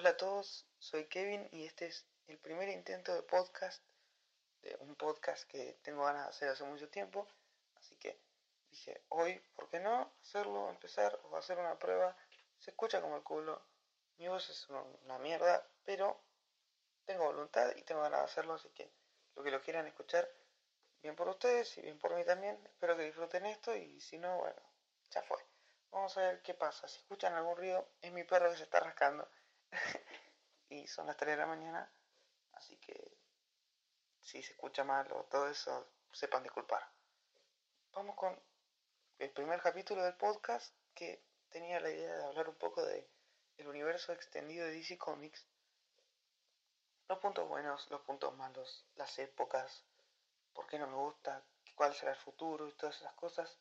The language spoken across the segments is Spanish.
Hola a todos, soy Kevin y este es el primer intento de podcast, de un podcast que tengo ganas de hacer hace mucho tiempo, así que dije, hoy, ¿por qué no hacerlo, empezar o hacer una prueba? Se escucha como el culo, mi voz es una mierda, pero tengo voluntad y tengo ganas de hacerlo, así que lo que lo quieran escuchar, bien por ustedes y bien por mí también, espero que disfruten esto y si no, bueno, ya fue. Vamos a ver qué pasa. Si escuchan algún ruido, es mi perro que se está rascando. Y son las 3 de la mañana. Así que si se escucha mal o todo eso, sepan disculpar. Vamos con el primer capítulo del podcast que tenía la idea de hablar un poco de el universo extendido de DC Comics. Los puntos buenos, los puntos malos, las épocas, por qué no me gusta, cuál será el futuro y todas esas cosas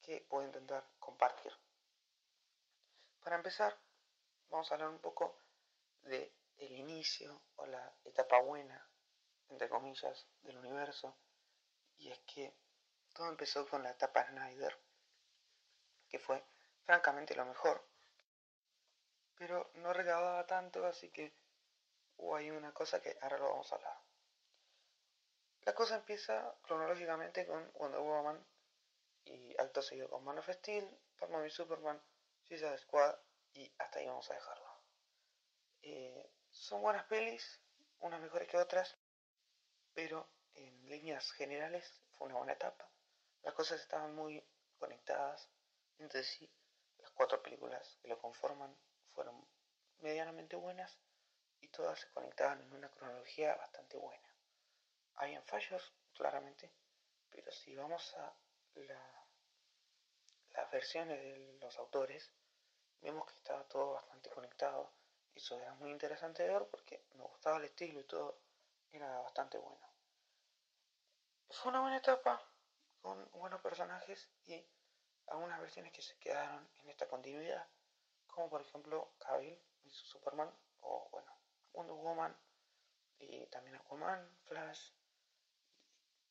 que a intentar compartir. Para empezar, vamos a hablar un poco de el inicio o la etapa buena, entre comillas, del universo. Y es que todo empezó con la etapa Snyder, que fue francamente lo mejor. Pero no recaudaba tanto, así que hubo ahí una cosa que ahora lo vamos a hablar. La cosa empieza cronológicamente con Wonder Woman y acto seguido con Man of Steel, Batman y Superman, Suicide Squad y hasta ahí vamos a dejarlo. Eh, son buenas pelis, unas mejores que otras, pero en líneas generales fue una buena etapa. Las cosas estaban muy conectadas entre sí. Las cuatro películas que lo conforman fueron medianamente buenas y todas se conectaban en una cronología bastante buena. Habían fallos, claramente, pero si vamos a las versiones de los autores, vemos que estaba todo bastante conectado. Y eso era muy interesante de ver porque me gustaba el estilo y todo. Era bastante bueno. Fue una buena etapa con buenos personajes y algunas versiones que se quedaron en esta continuidad, como por ejemplo Cavill y su Superman, o bueno, Wonder Woman y también Aquaman, Flash,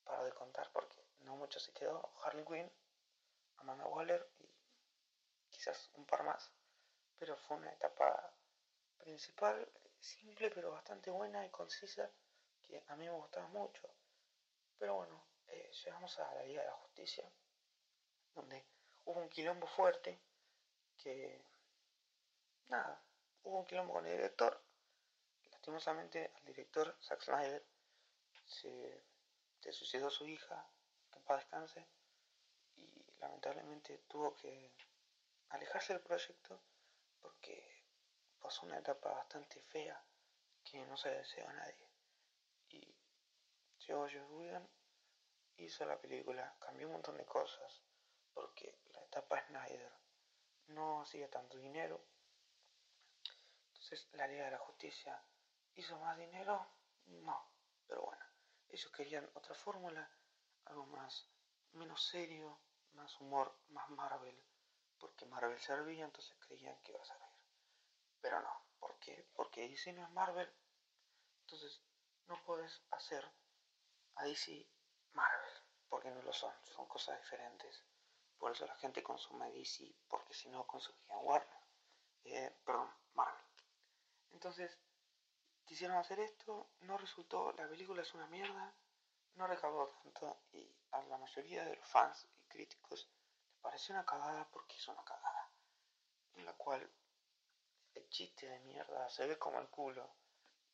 para de contar porque no mucho se quedó, Harley Quinn, Amanda Waller y quizás un par más, pero fue una etapa principal simple pero bastante buena y concisa que a mí me gustaba mucho. Pero bueno, eh, llegamos a la Liga de la Justicia, donde hubo un quilombo fuerte que, nada, hubo un quilombo con el director. Lastimosamente al director Zack Snyder se, se suicidó su hija que en paz descanse, y lamentablemente tuvo que alejarse del proyecto porque pasó una etapa bastante fea que no se desea a nadie. Y Joe Whedon, hizo la película, cambió un montón de cosas, porque la etapa Snyder no hacía tanto dinero. Entonces la Liga de la Justicia hizo más dinero, no, pero bueno, ellos querían otra fórmula algo más, menos serio, más humor, más Marvel, porque Marvel servía, entonces creían que iba a servir. Pero no, ¿por qué? Porque DC no es Marvel, entonces no puedes hacer a DC Marvel, porque no lo son, son cosas diferentes. Por eso la gente consume DC, porque si no consumían Warner, eh, perdón, Marvel. Entonces, quisieron hacer esto, no resultó, la película es una mierda, no recaudó tanto y a la mayoría de los fans y críticos les pareció una cagada porque es una cagada. En la cual el chiste de mierda se ve como el culo.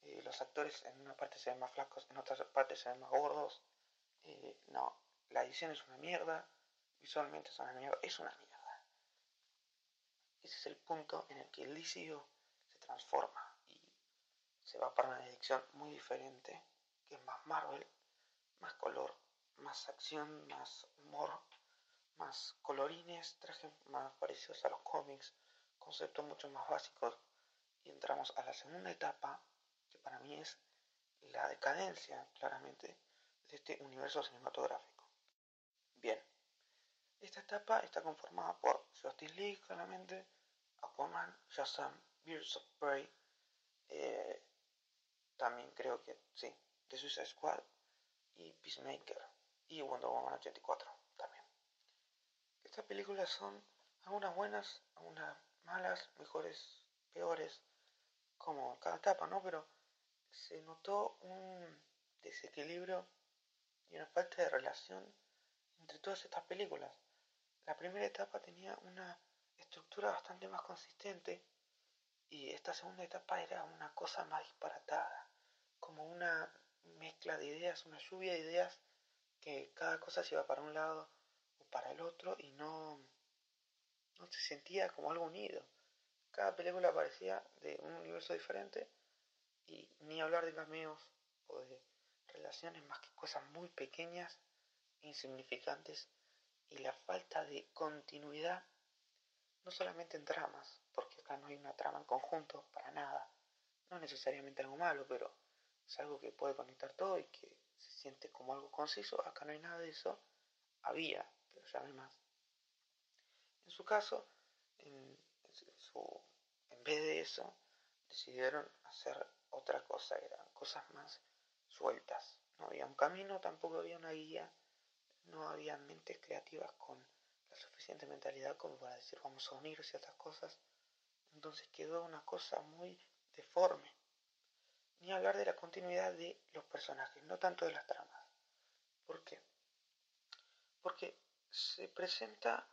Eh, los actores en una parte se ven más flacos, en otra parte se ven más gordos. Eh, no, la edición es una mierda, visualmente es una mierda, es una mierda. Ese es el punto en el que el DCU se transforma y se va para una dirección muy diferente, que es más Marvel, más color, más acción, más humor, más colorines, trajes más parecidos a los cómics, conceptos mucho más básicos. Y entramos a la segunda etapa, que para mí es la decadencia, claramente, de este universo cinematográfico. Bien, esta etapa está conformada por Justice League, claramente, Aquaman, Shazam, Birds of Prey, eh, también creo que, sí, The Suicide Squad, y Peacemaker y Wonder Woman 84 también. Estas películas son algunas buenas, algunas malas, mejores, peores, como cada etapa, ¿no? Pero se notó un desequilibrio y una falta de relación entre todas estas películas. La primera etapa tenía una estructura bastante más consistente y esta segunda etapa era una cosa más disparatada, como una mezcla de ideas, una lluvia de ideas que cada cosa se iba para un lado para el otro y no, no se sentía como algo unido. Cada película parecía de un universo diferente y ni hablar de cameos o de relaciones más que cosas muy pequeñas, insignificantes y la falta de continuidad no solamente en tramas, porque acá no hay una trama en conjunto para nada, no necesariamente algo malo, pero es algo que puede conectar todo y que se siente como algo conciso, acá no hay nada de eso, había, hay más. En su caso, en, en vez de eso, decidieron hacer otra cosa, eran cosas más sueltas. No había un camino, tampoco había una guía, no había mentes creativas con la suficiente mentalidad como para decir vamos a unir ciertas cosas. Entonces quedó una cosa muy deforme. Ni hablar de la continuidad de los personajes, no tanto de las tramas. ¿Por qué? Porque se presenta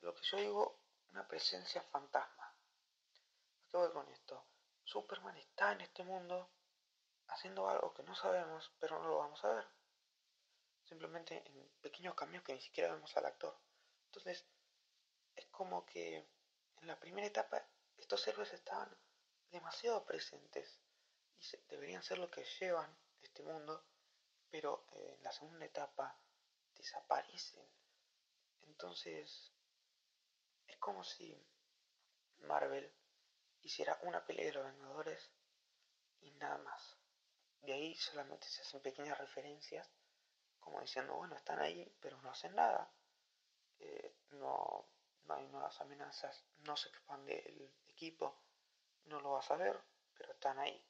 lo que yo digo una presencia fantasma. ¿A qué voy con esto? Superman está en este mundo haciendo algo que no sabemos, pero no lo vamos a ver. Simplemente en pequeños cambios que ni siquiera vemos al actor. Entonces, es como que en la primera etapa estos héroes estaban demasiado presentes y deberían ser lo que llevan este mundo, pero eh, en la segunda etapa desaparecen. Entonces, es como si Marvel hiciera una pelea de los Vengadores y nada más. De ahí solamente se hacen pequeñas referencias, como diciendo, bueno, están ahí, pero no hacen nada. Eh, no, no hay nuevas amenazas, no se expande el equipo, no lo vas a ver, pero están ahí.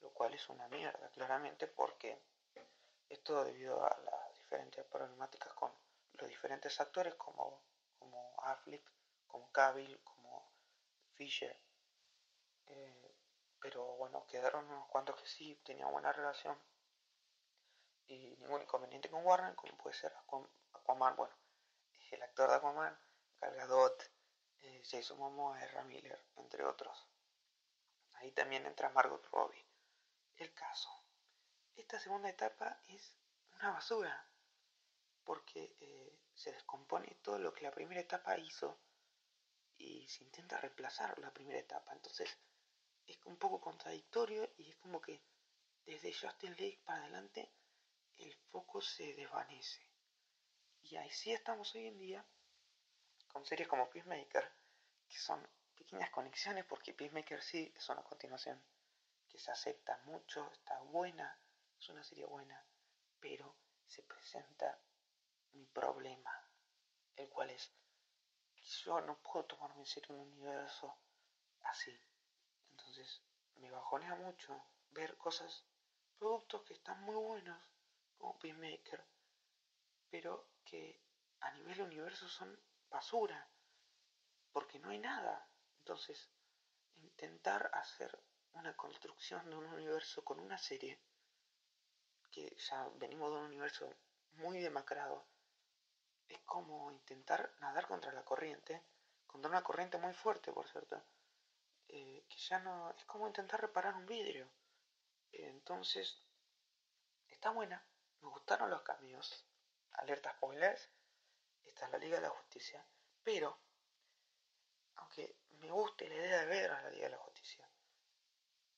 Lo cual es una mierda, claramente, porque esto debido a las diferentes problemáticas con los diferentes actores como, como Affleck, como Cavill, como Fisher. Eh, pero bueno, quedaron unos cuantos que sí tenían buena relación y ningún inconveniente con Warner, como puede ser Aquaman, bueno, el actor de Aquaman, Gal Gadot, eh, Jason Momoa, Ezra Miller, entre otros. Ahí también entra Margot Robbie. El caso. Esta segunda etapa es una basura, porque eh, se descompone todo lo que la primera etapa hizo y se intenta reemplazar la primera etapa. Entonces, es un poco contradictorio y es como que desde Justin League para adelante el foco se desvanece. Y ahí sí estamos hoy en día con series como Peacemaker, que son pequeñas conexiones porque Peacemaker sí es una continuación que se acepta mucho, está buena, es una serie buena, pero se presenta mi problema, el cual es yo no puedo tomarme en un universo así. Entonces me bajonea mucho ver cosas, productos que están muy buenos, como Peacemaker, pero que a nivel universo son basura, porque no hay nada. Entonces, intentar hacer una construcción de un universo con una serie, que ya venimos de un universo muy demacrado, es como intentar nadar contra la corriente, contra una corriente muy fuerte, por cierto, eh, que ya no es como intentar reparar un vidrio. entonces, está buena, me gustaron los cambios. Alerta spoilers, esta es la Liga de la Justicia, pero, aunque me guste la idea de ver a la Liga de la Justicia,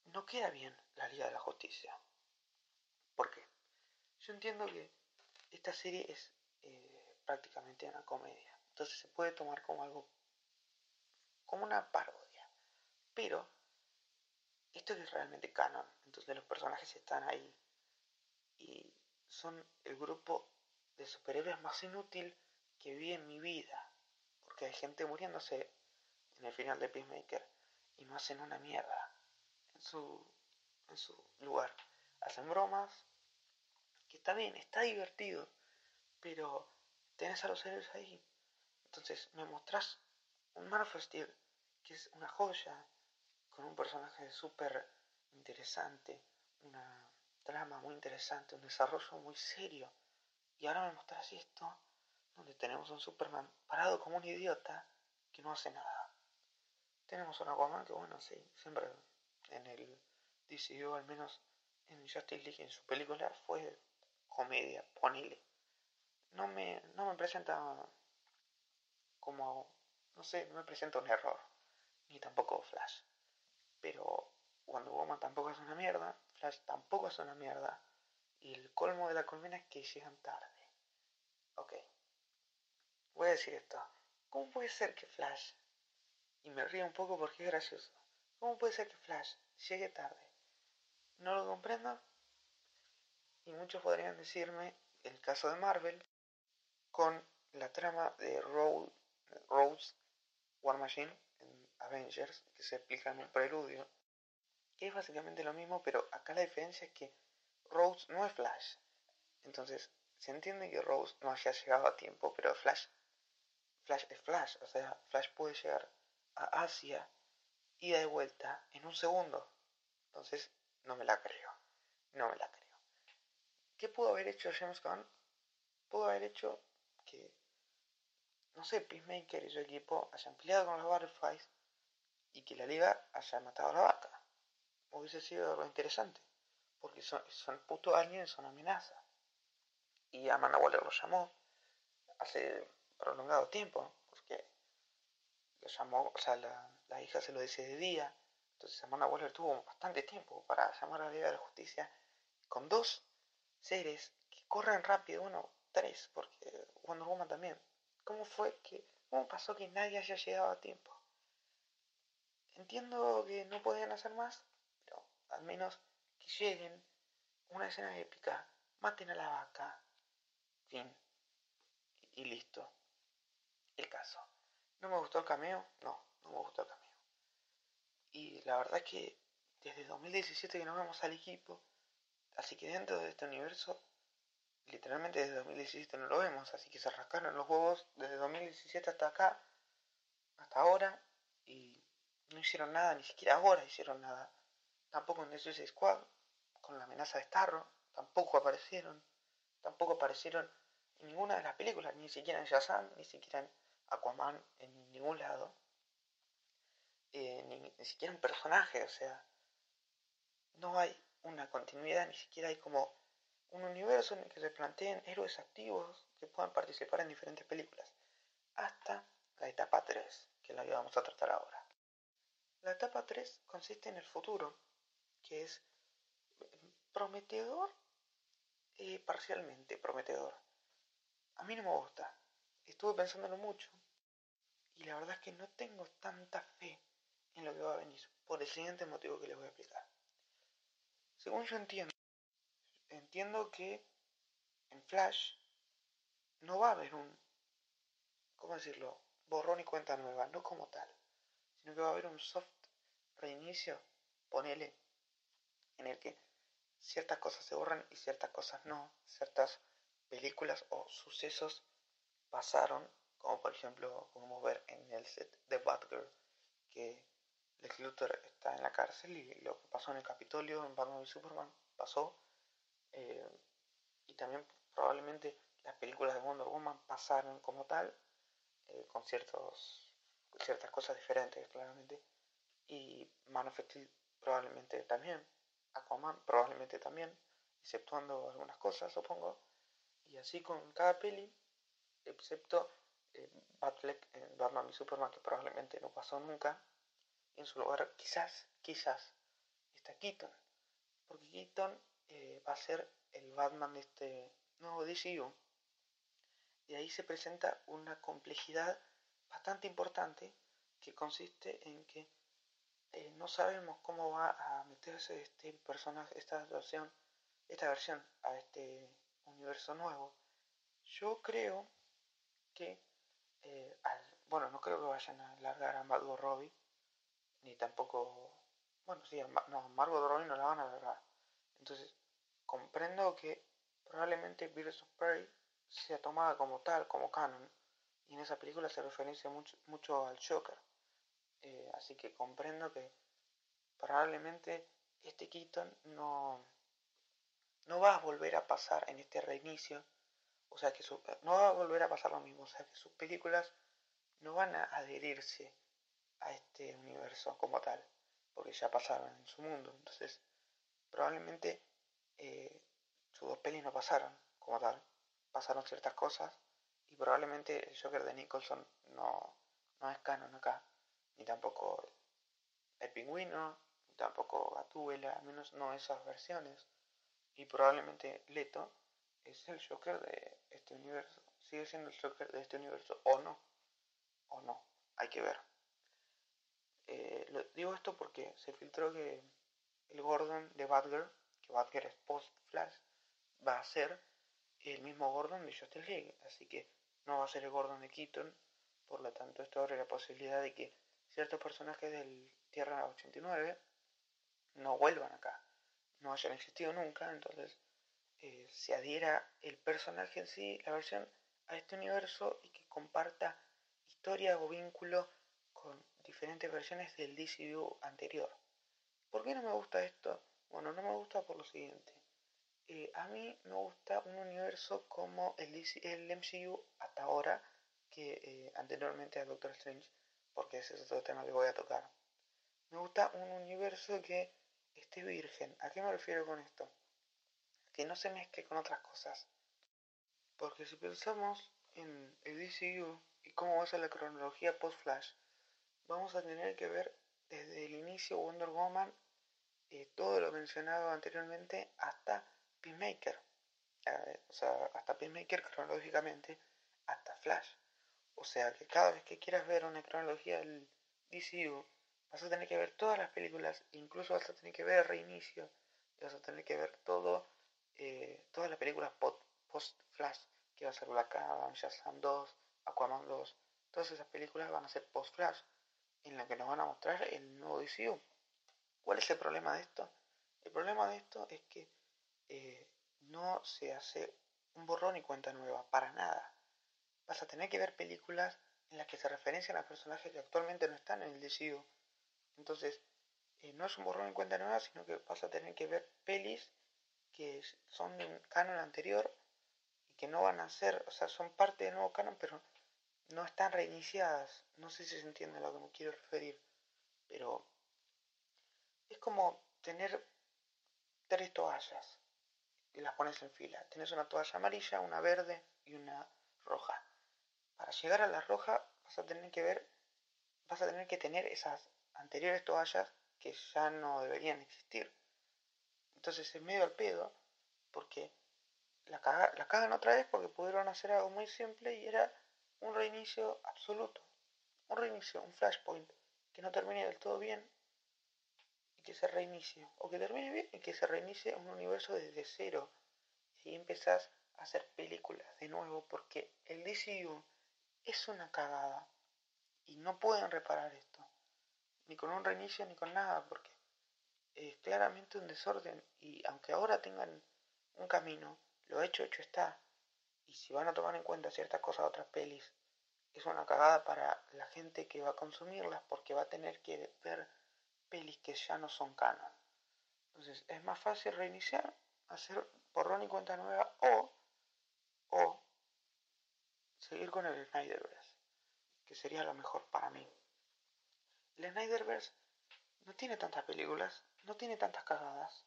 no queda bien la Liga de la Justicia. ¿Por qué? Yo entiendo que esta serie es eh, prácticamente una comedia, entonces se puede tomar como algo, como una parodia pero esto es realmente canon. Entonces los personajes están ahí. Y son el grupo de superhéroes más inútil que vi en mi vida. Porque hay gente muriéndose en el final de Peacemaker. Y no hacen una mierda en su, en su lugar. Hacen bromas. Que está bien, está divertido. Pero tenés a los héroes ahí. Entonces me mostrás un Man of Steel, que es una joya, con un personaje súper interesante, una trama muy interesante, un desarrollo muy serio. Y ahora me mostras esto, donde tenemos un Superman parado como un idiota que no hace nada. Tenemos un Aquaman que, bueno, sí, siempre en el DCU, al menos en Justice League, en su película, fue comedia, ponele. No me, no me presenta como, no sé, no me presenta un error, ni tampoco Flash. Pero Wonder Woman tampoco es una mierda, Flash tampoco es una mierda, y el colmo de la colmena es que llegan tarde. Ok, voy a decir esto. ¿Cómo puede ser que Flash, y me río un poco porque es gracioso, ¿cómo puede ser que Flash llegue tarde? No lo comprendo. Y muchos podrían decirme el caso de Marvel con la trama de Rose War Machine en Avengers, que se explica en un preludio, que es básicamente lo mismo, pero acá la diferencia es que Rose no es Flash. Entonces, se entiende que Rose no haya llegado a tiempo, pero Flash, Flash es Flash, o sea, Flash puede llegar a Asia, ida de vuelta, en un segundo. Entonces, no me la creo, no me la creo. ¿Qué pudo haber hecho James Gunn? Pudo haber hecho no sé, Peacemaker y su equipo hayan peleado con los Butterflies y que la liga haya matado a la vaca. Hubiese sido algo interesante, porque son, son puto aliens, son amenazas. Y Amanda Waller lo llamó hace prolongado tiempo, porque lo llamó, o sea, la, la hija se lo dice de día, entonces Amanda Waller tuvo bastante tiempo para llamar a la Liga de la Justicia con dos seres que corren rápido, uno, tres, porque Wonder Woman también. ¿Cómo fue que, cómo pasó que nadie haya llegado a tiempo? Entiendo que no podían hacer más, pero al menos que lleguen, una escena épica, maten a la vaca, fin, y listo. El caso. ¿No me gustó el cameo? No, no me gustó el cameo. Y la verdad es que desde 2017 que no vemos al equipo, así que dentro de este universo, literalmente desde 2017 no lo vemos, así que se rascaron los huevos desde 2017 hasta acá, hasta ahora, y no hicieron nada, ni siquiera ahora hicieron nada. Tampoco en The Suicide Squad, con la amenaza de Starro, tampoco aparecieron, tampoco aparecieron en ninguna de las películas, ni siquiera en Shazam, ni siquiera en Aquaman, en ningún lado. Eh, ni, ni, siquiera un personaje, o sea, no hay una continuidad, ni siquiera hay como un universo en el que se planteen héroes activos que puedan participar en diferentes películas, hasta la etapa 3, que es la que vamos a tratar ahora. La etapa 3 consiste en el futuro, que es prometedor, eh, parcialmente prometedor. A mí no me gusta, estuve pensándolo mucho, y la verdad es que no tengo tanta fe en lo que va a venir, por el siguiente motivo que les voy a explicar. Según yo entiendo, entiendo que en Flash no va a haber un, ¿cómo decirlo?, borrón y cuenta nueva, no como tal, sino que va a haber un soft reinicio, ponele, en el que ciertas cosas se borran y ciertas cosas no, ciertas películas o sucesos pasaron, como por ejemplo podemos ver en el set de Batgirl, que Lex Luthor está en la cárcel y lo que pasó en el Capitolio en Batman y Superman pasó. Eh, y también probablemente las películas de Wonder Woman pasaron como tal, eh, con ciertos, ciertas cosas diferentes, claramente. Y Man of probablemente también. Aquaman probablemente también, exceptuando algunas cosas, supongo. Y así con cada peli, excepto eh, Batman y Superman, que probablemente no pasó nunca en su lugar quizás, quizás, está Keaton. Porque Keaton eh, va a ser el Batman de este nuevo DCU. Y ahí se presenta una complejidad bastante importante que consiste en que eh, no sabemos cómo va a meterse este personaje, esta versión, esta versión a este universo nuevo. Yo creo que, eh, al, bueno, no creo que vayan a largar a Margot Robbie ni tampoco, bueno, sí, no, Margot Robbie no la van a agarrar. Entonces, comprendo que probablemente Birds of Prey sea tomada como tal, como canon, y en esa película se referencia mucho, mucho al Joker. Eh, así que comprendo que probablemente este Keaton no, no va a volver a pasar en este reinicio, o sea que no va a volver a pasar lo mismo, o sea que sus películas no van a adherirse a este universo como tal, porque ya pasaron en su mundo, entonces probablemente eh, sus dos pelis no pasaron como tal, pasaron ciertas cosas y probablemente el Joker de Nicholson no, no es canon acá, ni tampoco el pingüino, ni tampoco Gatúbela, al menos no esas versiones. Y probablemente Leto es el Joker de este universo. Sigue siendo el Joker de este universo o no. O no. Hay que ver. Eh, lo, digo esto porque se filtró que el Gordon de Batgirl, que Batgirl es post-Flash, va a ser el mismo Gordon de Justice League. Así que no va a ser el Gordon de Keaton. Por lo tanto, esto abre la posibilidad de que ciertos personajes del Tierra 89 no vuelvan acá, no hayan existido nunca, entonces eh, se adhiera el personaje en sí, la versión, a este universo y que comparta historia o vínculo con diferentes versiones del DCU anterior. ¿Por qué no me gusta esto? Bueno, no me gusta por lo siguiente. Eh, a mí me gusta un universo como el, el MCU hasta ahora, que eh, anteriormente a Doctor Strange, porque ese es otro tema que voy a tocar. Me gusta un universo que esté virgen. ¿A qué me refiero con esto? Que no se mezcle con otras cosas. Porque si pensamos en el DCU y cómo va a ser la cronología post-Flash, vamos a tener que ver desde el inicio Wonder Woman, eh, todo lo mencionado anteriormente, hasta Peacemaker. Eh, o sea, hasta Peacemaker cronológicamente, hasta Flash. O sea que cada vez que quieras ver una cronología del DCU, vas a tener que ver todas las películas, incluso vas a tener que ver reinicio, y vas a tener que ver todo, eh, todas las películas post-Flash, que va a ser Black Adam, Shazam 2, Aquaman 2, todas esas películas van a ser post-Flash, en la que nos van a mostrar el nuevo DCU. ¿Cuál es el problema de esto? El problema de esto es que eh, no se hace un borrón y cuenta nueva, para nada. Vas a tener que ver películas en las que se referencian a personajes que actualmente no están en el DCU entonces, eh, no es un borrón en cuenta nueva, sino que vas a tener que ver pelis que son de un canon anterior y que no van a ser, o sea, son parte del nuevo canon, pero no están reiniciadas. No sé si se entiende a lo que me quiero referir, pero es como tener tres toallas y las pones en fila. Tienes una toalla amarilla, una verde y una roja. Para llegar a la roja vas a tener que ver, vas a tener que tener esas anteriores toallas que ya no deberían existir. Entonces es medio al pedo porque la, la cagan otra vez porque pudieron hacer algo muy simple y era un reinicio absoluto. Un reinicio, un flashpoint que no termine del todo bien que se reinicie. O que termine bien y que se reinicie un universo desde cero. Y empezás a hacer películas de nuevo porque el DCU es una cagada. Y no pueden reparar esto ni con un reinicio, ni con nada, porque es claramente un desorden y aunque ahora tengan un camino, lo hecho, hecho está. Y si van a tomar en cuenta ciertas cosas de otras pelis, es una cagada para la gente que va a consumirlas porque va a tener que ver pelis que ya no son canon. Entonces es más fácil reiniciar, hacer borrón y cuenta nueva o, o seguir con el Snyderverse, que sería lo mejor para mí. El Snyderverse no tiene tantas películas, no tiene tantas cagadas.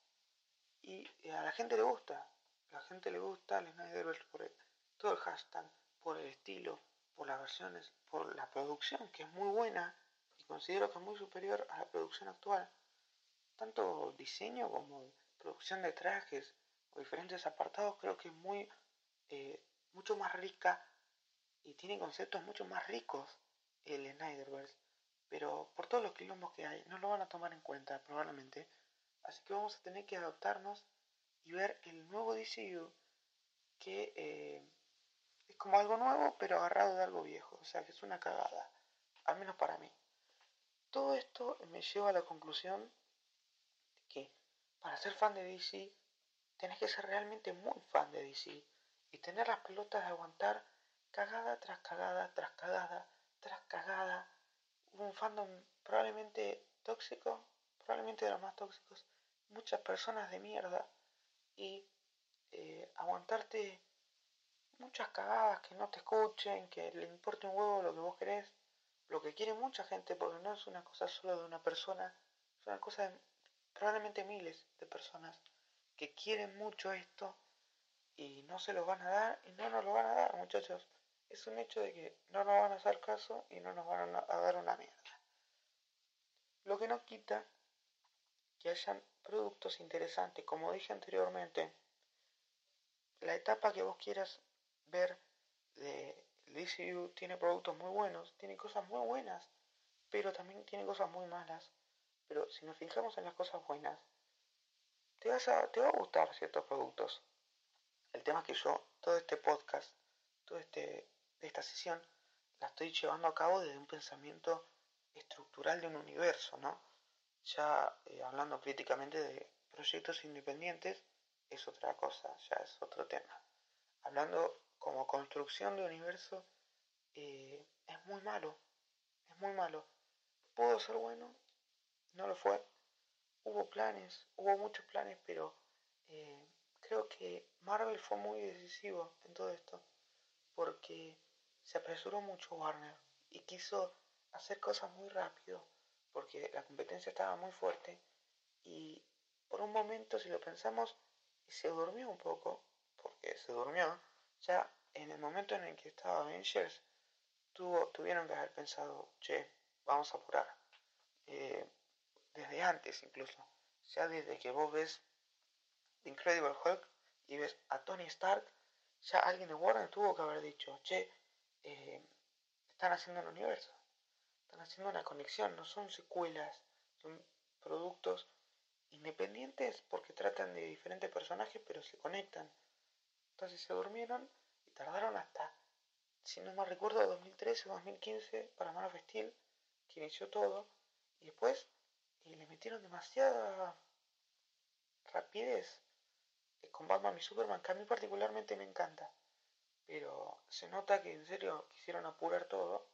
Y a la gente le gusta. La gente le gusta el Snyderverse por todo el hashtag, por el estilo, por las versiones, por la producción, que es muy buena considero que es muy superior a la producción actual. Tanto diseño como producción de trajes o diferentes apartados creo que es muy eh, mucho más rica y tiene conceptos mucho más ricos el Snyderverse pero por todos los quilombos que hay, no lo van a tomar en cuenta probablemente. Así que vamos a tener que adaptarnos y ver el nuevo DCU que eh, es como algo nuevo pero agarrado de algo viejo. O sea que es una cagada, al menos para mí. Todo esto me lleva a la conclusión de que para ser fan de DC tenés que ser realmente muy fan de DC y tener las pelotas de aguantar cagada tras cagada tras cagada tras cagada un fandom probablemente tóxico, probablemente de los más tóxicos, muchas personas de mierda y eh, aguantarte muchas cagadas que no te escuchen, que le importe un huevo lo que vos querés, lo que quiere mucha gente, porque no es una cosa solo de una persona, es una cosa de probablemente miles de personas que quieren mucho esto y no se lo van a dar y no nos lo van a dar, muchachos. Es un hecho de que no nos van a hacer caso y no nos van a dar una mierda. Lo que no quita que hayan productos interesantes, como dije anteriormente, la etapa que vos quieras ver de DCU tiene productos muy buenos, tiene cosas muy buenas, pero también tiene cosas muy malas. Pero si nos fijamos en las cosas buenas, te, vas a, te va a gustar ciertos productos. El tema es que yo, todo este podcast, toda este, esta sesión, la estoy llevando a cabo desde un pensamiento estructural de un universo, ¿no? Ya eh, hablando críticamente de proyectos independientes, es otra cosa, ya es otro tema. Hablando como construcción de universo, eh, es muy malo, es muy malo. Pudo ser bueno, no lo fue. Hubo planes, hubo muchos planes, pero eh, creo que Marvel fue muy decisivo en todo esto, porque se apresuró mucho Warner y quiso hacer cosas muy rápido, porque la competencia estaba muy fuerte y por un momento, si lo pensamos, se durmió un poco, porque se durmió, ya en el momento en el que estaba Avengers, tuvo, tuvieron que haber pensado, che, vamos a apurar. Eh, desde antes incluso, ya desde que vos ves The Incredible Hulk y ves a Tony Stark, ya alguien de Warner tuvo que haber dicho, che, eh, están haciendo un universo, están haciendo una conexión, no son secuelas, son productos independientes porque tratan de diferentes personajes pero se conectan. Entonces se durmieron tardaron hasta, si no me recuerdo, 2013 o 2015 para Man of Steel, que inició todo, y después y le metieron demasiada rapidez eh, con Batman y Superman, que a mí particularmente me encanta. Pero se nota que en serio quisieron apurar todo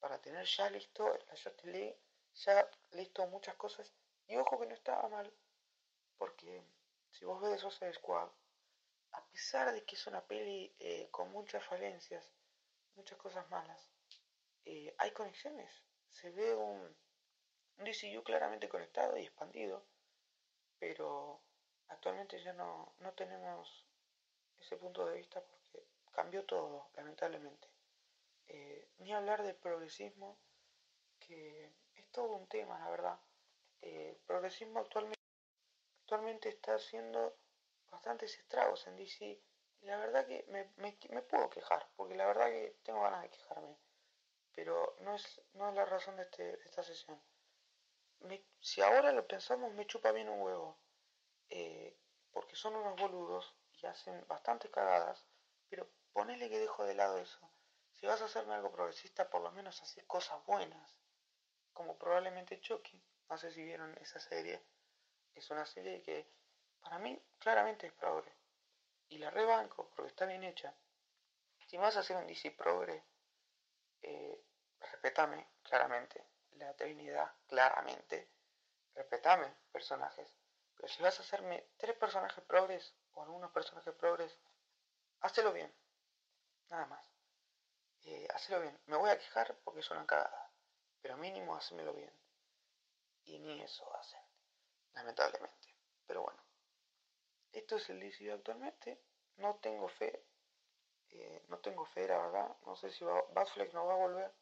para tener ya listo la Justice League, ya listo muchas cosas. Y ojo que no estaba mal, porque si vos ves Suicide Squad, a pesar de que es una peli eh, con muchas falencias, muchas cosas malas, eh, hay conexiones. Se ve un, un DCU claramente conectado y expandido, pero actualmente ya no, no tenemos ese punto de vista porque cambió todo, lamentablemente. Eh, ni hablar del progresismo, que es todo un tema, la verdad. El progresismo actualmente, actualmente está haciendo bastantes estragos en DC. Y la verdad que me, puedo quejar, porque la verdad que tengo ganas de quejarme. Pero no es, no es la razón de, este, esta sesión si ahora lo pensamos, me chupa bien un huevo. Eh, porque son unos boludos y hacen bastantes cagadas. Pero ponele que dejo de lado eso. Si vas a hacerme algo progresista, por lo menos haces cosas buenas. Como probablemente Chucky. No sé si vieron esa serie. Es una serie que para mí claramente es progre. Y la rebanco porque está bien hecha. Si vas a hacer un DC progre, eh, respetame claramente la Trinidad claramente. Respetame personajes. Pero si vas a hacerme tres personajes progres o algunos personajes progres, hacelo bien. Nada más. Eh, hacelo bien. Me voy a quejar porque es una cagada. Pero mínimo hacémelo bien. Y ni eso hacen. Lamentablemente. Pero bueno. Esto es el DCU actualmente. No tengo fe. Eh, no tengo fe, la verdad. No sé si va, Batfleck no va a volver.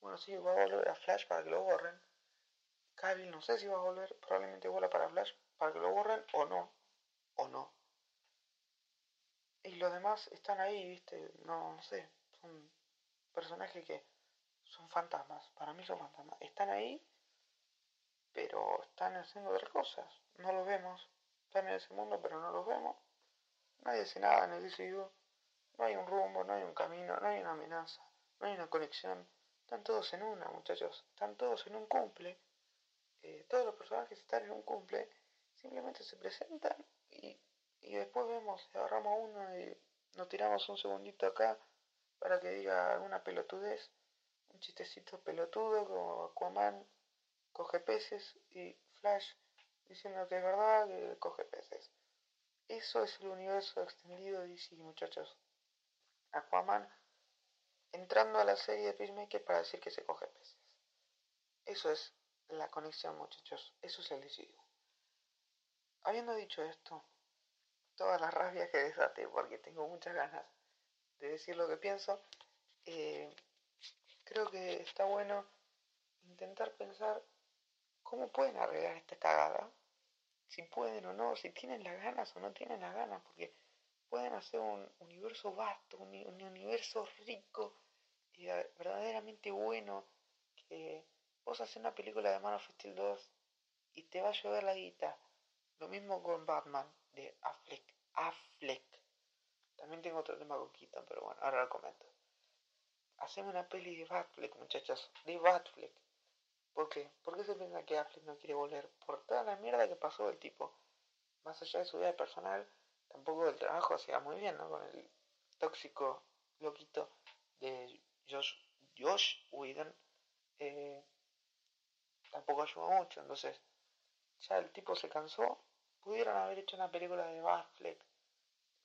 Bueno, sí, va a volver a Flash para que lo borren. Cavill no sé si va a volver, probablemente vuela para Flash para que lo borren o no. O no. Y los demás están ahí, viste, no, sé, son personajes que son fantasmas, para mí son fantasmas. Están ahí, pero están haciendo otras cosas. No los vemos. Están en ese mundo, pero no los vemos. Nadie hace nada el DCU. No hay un rumbo, no hay un camino, no hay una amenaza, no hay una conexión. Están todos en una, muchachos. Están todos en un cumple. Eh, todos los personajes están en un cumple. Simplemente se presentan y, y después vemos, agarramos uno y nos tiramos un segundito acá para que diga alguna pelotudez. Un chistecito pelotudo como Aquaman coge peces y Flash diciendo que es verdad que coge peces. Eso es el universo extendido de DC, muchachos. Aquaman entrando a la serie de Peacemaker para decir que se coge peces. Eso es la conexión, muchachos. Eso es el DCU. Habiendo dicho esto, todas las rabias que desaté, porque tengo muchas ganas de decir lo que pienso, eh, creo que está bueno intentar pensar cómo pueden arreglar esta cagada, si pueden o no, si tienen las ganas o no tienen las ganas, porque pueden hacer un universo vasto, un, universo rico y verdaderamente bueno, que vos haces una película de Man of Steel 2 y te va a llover la guita. Lo mismo con Batman de Affleck. Affleck. También tengo otro tema con Keaton, pero bueno, ahora lo comento. Hacemos una peli de Batfleck, muchachos. De Batfleck. ¿Por qué? ¿Por qué se piensa que Affleck no quiere volver? Por toda la mierda que pasó el tipo. Más allá de su vida personal, tampoco el trabajo hacía muy bien, ¿no? Con el tóxico loquito de Josh, Josh Whedon. Eh, tampoco ayudó mucho, entonces ya el tipo se cansó. Pudieron haber hecho una película de Batfleck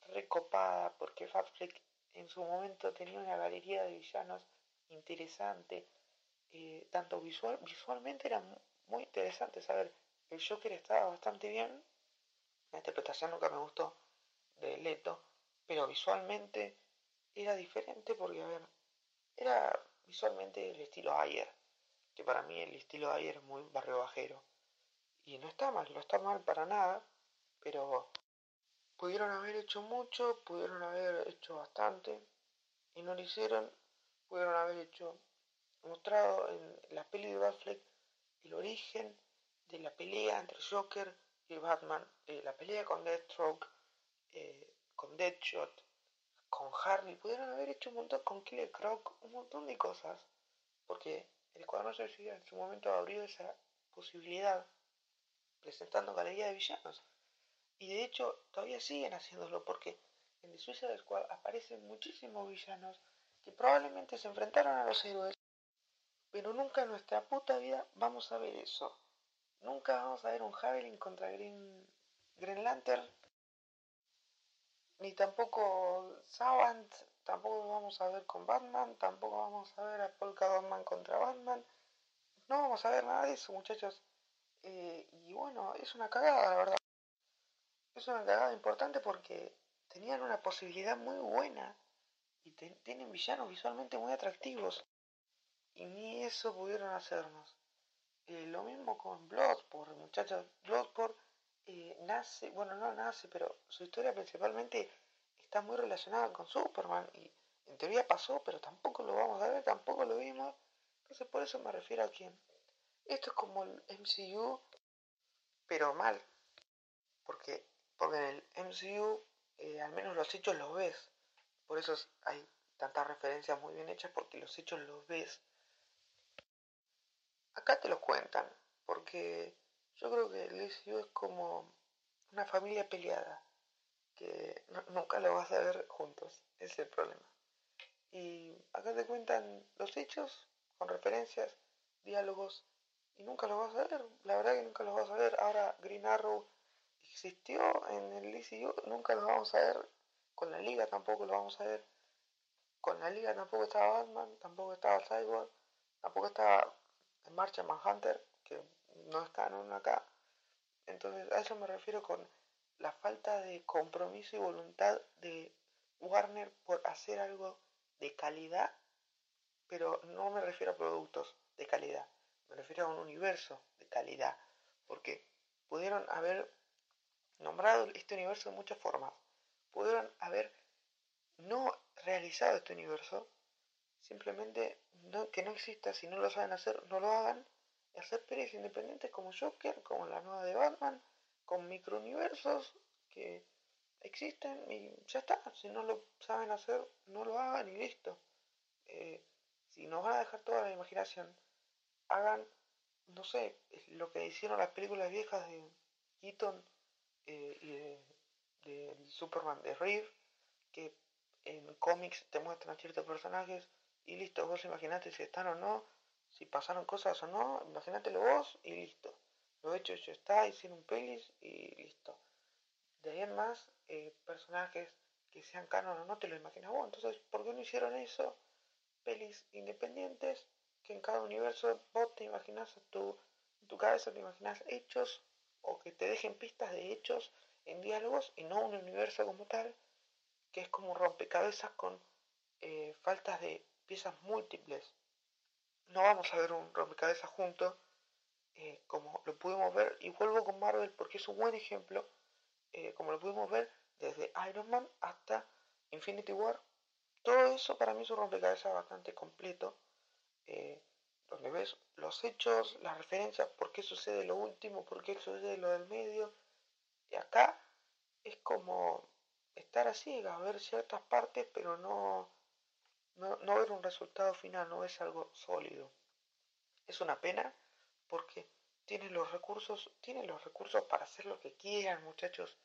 recopada, porque Batfleck en su momento tenía una galería de villanos interesante eh, tanto visual, visualmente era muy interesante saber, el Joker estaba bastante bien, la interpretación nunca me gustó de Leto, pero visualmente era diferente porque, a ver, era visualmente el estilo Ayer, que para mí el estilo Ayer es muy barrio bajero. Y no está mal, no está mal para nada, pero pudieron haber hecho mucho, pudieron haber hecho bastante, y no lo hicieron, pudieron haber hecho mostrado en la peli de Batfleck el origen de la pelea entre Joker y Batman, eh, la pelea con Deathstroke, eh, con Deadshot, con Harley, pudieron haber hecho un montón con Killer Croc, un montón de cosas, porque el Escuadrón Suicida en su momento abrió esa posibilidad presentando galería de villanos. Y de hecho todavía siguen haciéndolo porque en The Suicide Squad aparecen muchísimos villanos que probablemente se enfrentaron a los héroes pero nunca en nuestra puta vida vamos a ver eso. Nunca vamos a ver un Javelin contra Green, Green Lantern. Ni tampoco Savant. Tampoco vamos a ver con Batman. Tampoco vamos a ver a Polka Batman contra Batman. No vamos a ver nada de eso, muchachos. Eh, y bueno, es una cagada, la verdad. Es una cagada importante porque tenían una posibilidad muy buena. Y tienen villanos visualmente muy atractivos. Y ni eso pudieron hacernos. Eh, lo mismo con Bloodsport, muchachos. Bloodsport eh, nace, bueno, no nace, pero su historia principalmente está muy relacionada con Superman. Y en teoría pasó, pero tampoco lo vamos a ver, tampoco lo vimos. Entonces por eso me refiero a quién. Esto es como el MCU, pero mal. Porque, porque en el MCU eh, al menos los hechos los ves. Por eso hay tantas referencias muy bien hechas, porque los hechos los ves acá te lo cuentan, porque yo creo que el DCU es como una familia peleada, que nunca lo vas a ver juntos, ese es el problema. Y acá te cuentan los hechos, con referencias, diálogos, y nunca los vas a ver, la verdad que nunca los vas a ver. Ahora Green Arrow existió en el DCU, nunca lo vamos a ver, con la liga tampoco lo vamos a ver. Con la liga tampoco estaba Batman, tampoco estaba Cyborg, tampoco estaba en marcha Manhunter, que no está en acá. Entonces a eso me refiero con la falta de compromiso y voluntad de Warner por hacer algo de calidad, pero no me refiero a productos de calidad, me refiero a un universo de calidad, porque pudieron haber nombrado este universo de muchas formas, pudieron haber no realizado este universo, simplemente no, que no exista, si no lo saben hacer, no lo hagan, hacer pelis independientes como Joker, como la nueva de Batman, con microuniversos que existen y ya está, si no lo saben hacer, no lo hagan y listo. Eh, si nos van a dejar toda la imaginación, hagan, no sé, lo que hicieron las películas viejas de Keaton eh, y de, de, Superman de Reeve, que en cómics te muestran ciertos personajes y listo, vos imaginate si están o no, si pasaron cosas o no, imagínatelo vos y listo. lo hecho hecho está, hicieron un pelis y listo. De ahí en más, eh, personajes que sean canon o no te lo imaginas vos. Entonces, ¿por qué no hicieron eso? Pelis independientes que en cada universo vos te imaginas tu, en tu cabeza te imaginas hechos o que te dejen pistas de hechos en diálogos y no un universo como tal que es como un rompecabezas con eh, faltas de piezas múltiples. No vamos a ver un rompecabezas junto eh, como lo pudimos ver y vuelvo con Marvel porque es un buen ejemplo eh, como lo pudimos ver desde Iron Man hasta Infinity War. Todo eso para mí es un rompecabezas bastante completo, eh, donde ves los hechos, las referencias, por qué sucede lo último, por qué sucede lo del medio. Y acá es como estar a ver ciertas partes, pero no, no, no ver un resultado final, no ves algo sólido. Es una pena porque tienen los recursos, tienen los recursos para hacer lo que quieran, muchachos.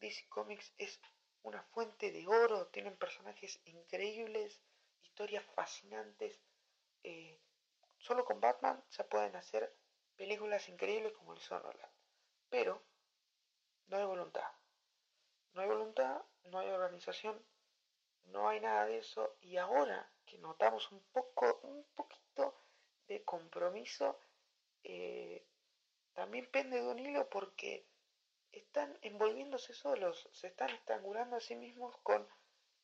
DC Comics es una fuente de oro, tienen personajes increíbles, historias fascinantes. Eh, solo con Batman se pueden hacer películas increíbles como el hizo Pero no hay voluntad. No hay voluntad, no hay organización, no hay nada de eso. Y ahora que notamos un poco, un poquito de compromiso, eh, también pende de un hilo porque están envolviéndose solos, se están estrangulando a sí mismos con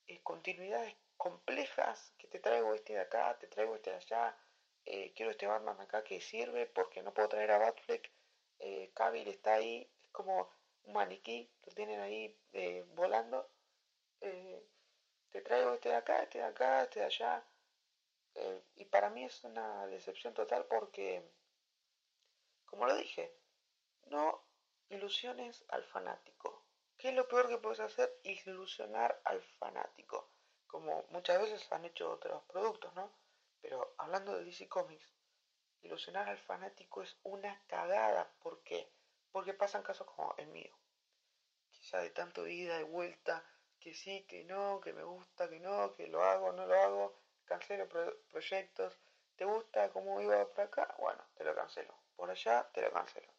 eh, continuidades complejas, que te traigo este de acá, te traigo este de allá, eh, quiero este Batman acá que sirve porque no puedo traer a Batfleck, eh, está ahí, es como un maniquí, lo tienen ahí volando, te traigo este de acá, este de acá, este de allá, y para mí es una decepción total porque, como lo dije, no ilusiones al fanático. ¿Qué es lo peor que puedes hacer? Ilusionar al fanático. Como muchas veces han hecho otros productos, ¿no? Pero hablando de DC Comics, ilusionar al fanático es una cagada. ¿Por qué? Porque pasan casos como el mío. Quizá de tanto ida y vuelta, que sí, que no, que me gusta, que no, que lo hago, no lo hago, cancelo proyectos. ¿Te gusta cómo iba por acá? Bueno, te lo cancelo. Por allá, te lo cancelo.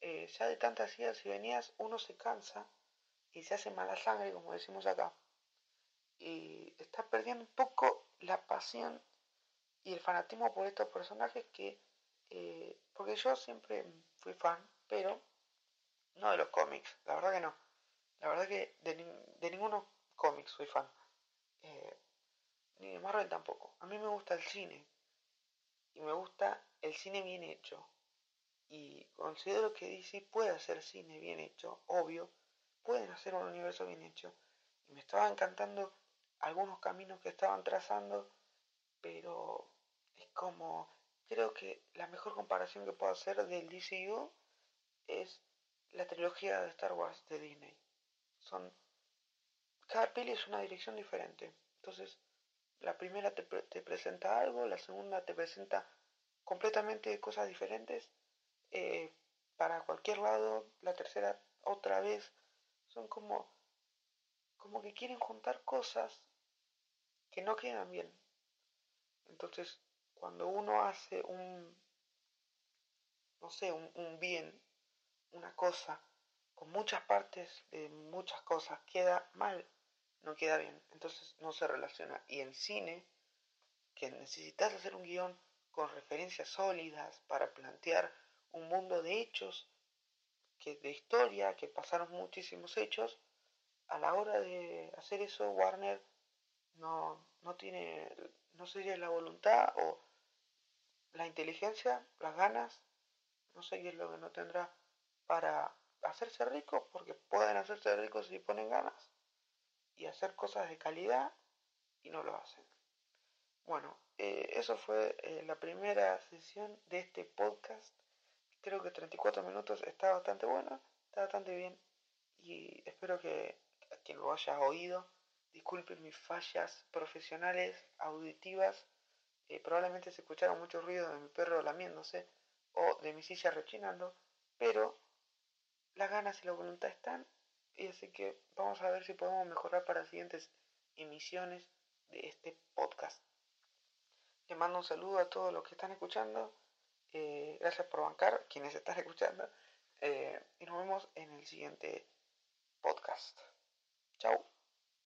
Eh, ya de tantas idas y venidas uno se cansa y se hace mala sangre, como decimos acá. Y está perdiendo un poco la pasión y el fanatismo por estos personajes que, eh, porque yo siempre fui fan, pero no de los cómics, la verdad que no. La verdad que de, de ninguno cómics soy fan. Eh, ni de Marvel tampoco. A mí me gusta el cine. Y me gusta el cine bien hecho y considero que DC puede hacer cine bien hecho, obvio, pueden hacer un universo bien hecho. Y me estaba encantando algunos caminos que estaban trazando, pero es como, creo que la mejor comparación que puedo hacer del DCU es la trilogía de Star Wars de Disney. Son, cada peli es una dirección diferente. Entonces, la primera te, te presenta algo, la segunda te presenta completamente cosas diferentes eh, para cualquier lado, la tercera otra vez, son como, como que quieren juntar cosas que no quedan bien. Entonces, cuando uno hace un, no sé, un, un bien, una cosa, con muchas partes de muchas cosas, queda mal, no queda bien. Entonces no se relaciona. Y en cine, que necesitas hacer un guion con referencias sólidas para plantear un mundo de hechos, que, de historia, que pasaron muchísimos hechos, a la hora de hacer eso Warner no, no tiene, no sería la voluntad o la inteligencia, las ganas, no sé qué es lo que no tendrá para hacerse rico, porque pueden hacerse ricos si ponen ganas y hacer cosas de calidad y no lo hacen. Bueno, eh, eso fue eh, la primera sesión de este podcast creo que 34 minutos está bastante bueno, está bastante bien y espero que a quien lo haya oído disculpen mis fallas profesionales auditivas. Eh, probablemente se escucharon mucho ruido de mi perro lamiéndose o de mi silla rechinando, pero las ganas y la voluntad están y así que vamos a ver si podemos mejorar para las siguientes emisiones de este podcast. Les mando un saludo a todos los que están escuchando Eh, gracias por bancar, quienes están escuchando. Eh, y nos vemos en el siguiente podcast. Chao.